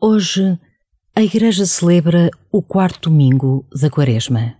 Hoje, a Igreja celebra o quarto domingo da Quaresma.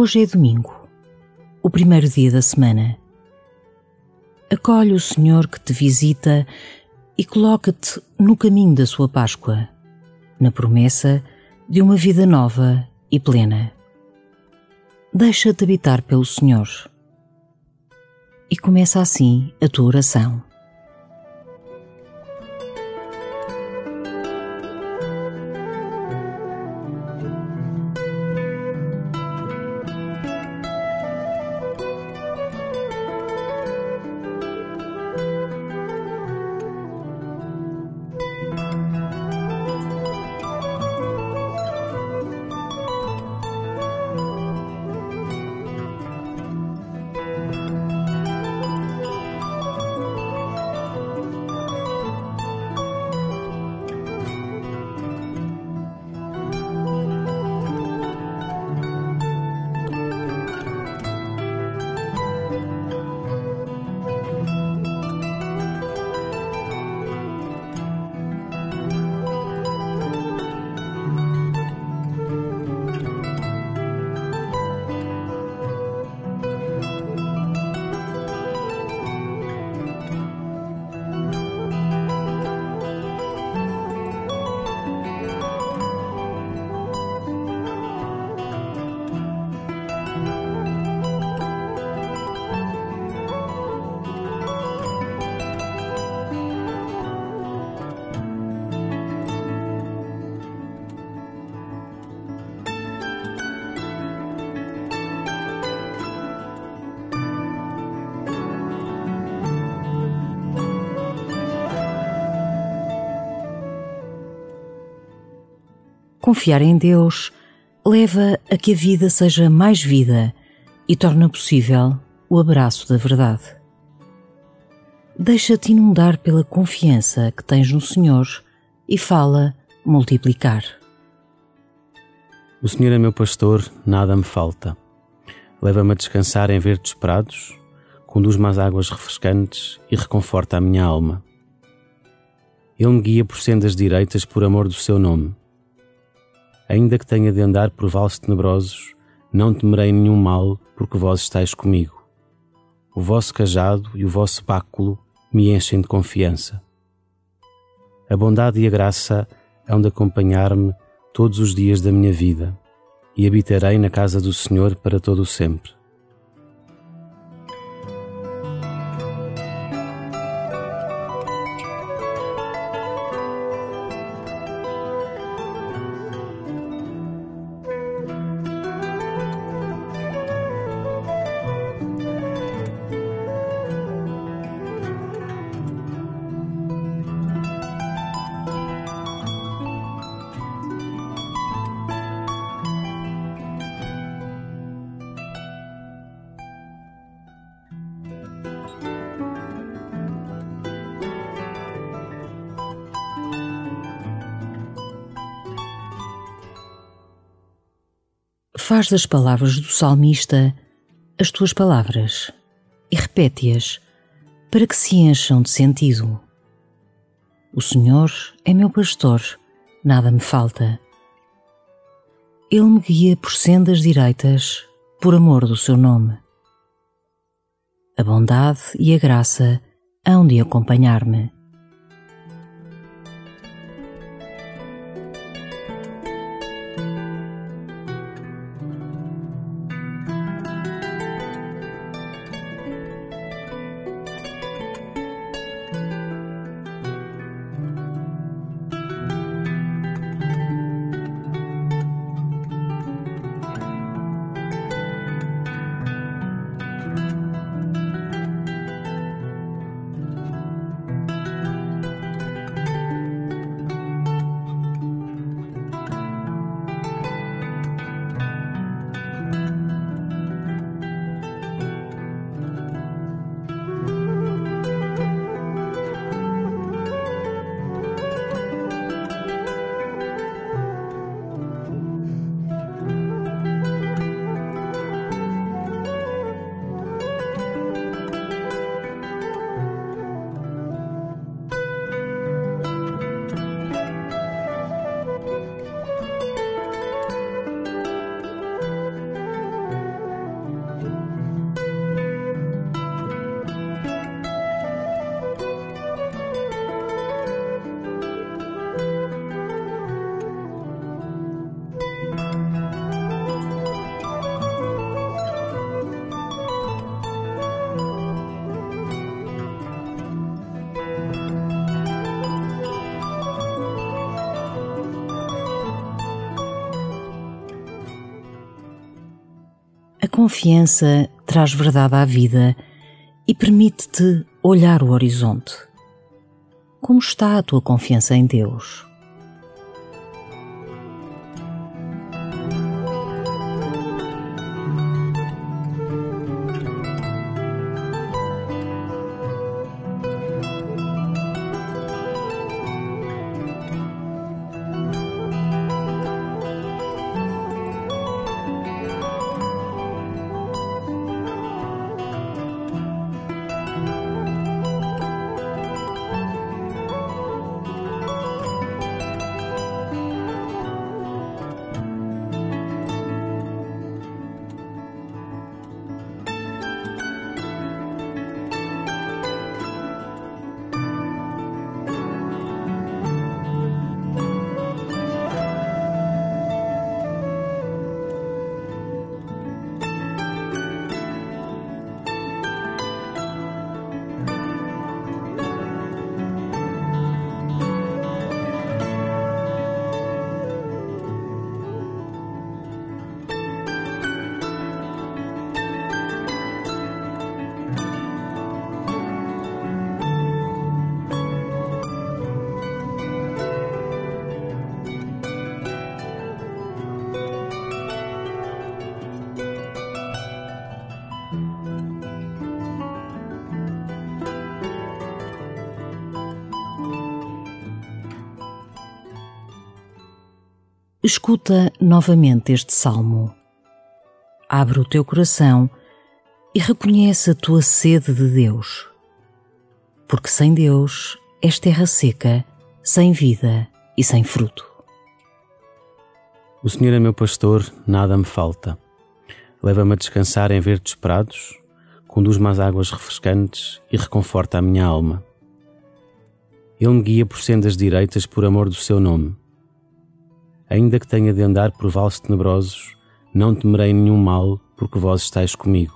Hoje é domingo, o primeiro dia da semana. Acolhe o Senhor que te visita e coloca-te no caminho da sua Páscoa, na promessa de uma vida nova e plena. Deixa-te habitar pelo Senhor. E começa assim a tua oração. Confiar em Deus leva a que a vida seja mais vida e torna possível o abraço da verdade. Deixa-te inundar pela confiança que tens no Senhor e fala multiplicar. O Senhor é meu pastor, nada me falta. Leva-me a descansar em verdes prados, conduz-me às águas refrescantes e reconforta a minha alma. Ele me guia por sendas direitas por amor do seu nome. Ainda que tenha de andar por vales tenebrosos, não temerei nenhum mal, porque vós estáis comigo. O vosso cajado e o vosso báculo me enchem de confiança. A bondade e a graça hão de acompanhar-me todos os dias da minha vida, e habitarei na casa do Senhor para todo o sempre. Faz das palavras do salmista as tuas palavras e repete-as para que se encham de sentido. O Senhor é meu pastor, nada me falta. Ele me guia por sendas direitas, por amor do seu nome. A bondade e a graça hão de acompanhar-me confiança traz verdade à vida e permite-te olhar o horizonte. Como está a tua confiança em Deus? Escuta novamente este salmo. Abre o teu coração e reconhece a tua sede de Deus. Porque sem Deus és terra seca, sem vida e sem fruto. O Senhor é meu pastor, nada me falta. Leva-me a descansar em verdes prados, conduz-me às águas refrescantes e reconforta a minha alma. Ele me guia por sendas direitas por amor do seu nome. Ainda que tenha de andar por vales tenebrosos, não temerei nenhum mal, porque vós estáis comigo.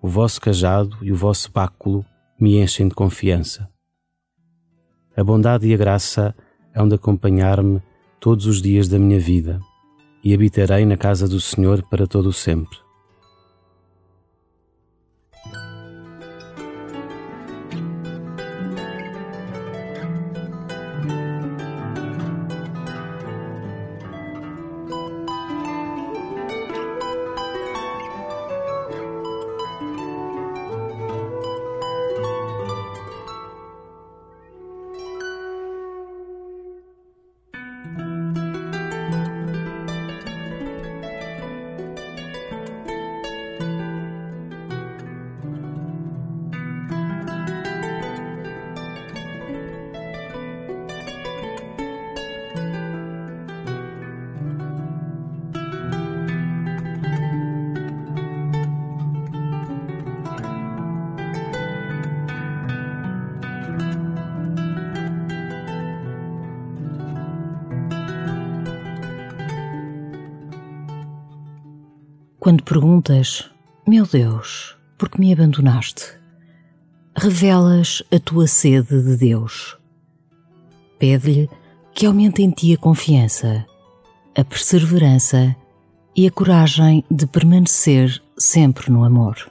O vosso cajado e o vosso báculo me enchem de confiança. A bondade e a graça hão de acompanhar-me todos os dias da minha vida, e habitarei na casa do Senhor para todo o sempre. Quando perguntas, meu Deus, por que me abandonaste? Revelas a tua sede de Deus. Pede-lhe que aumente em ti a confiança, a perseverança e a coragem de permanecer sempre no amor.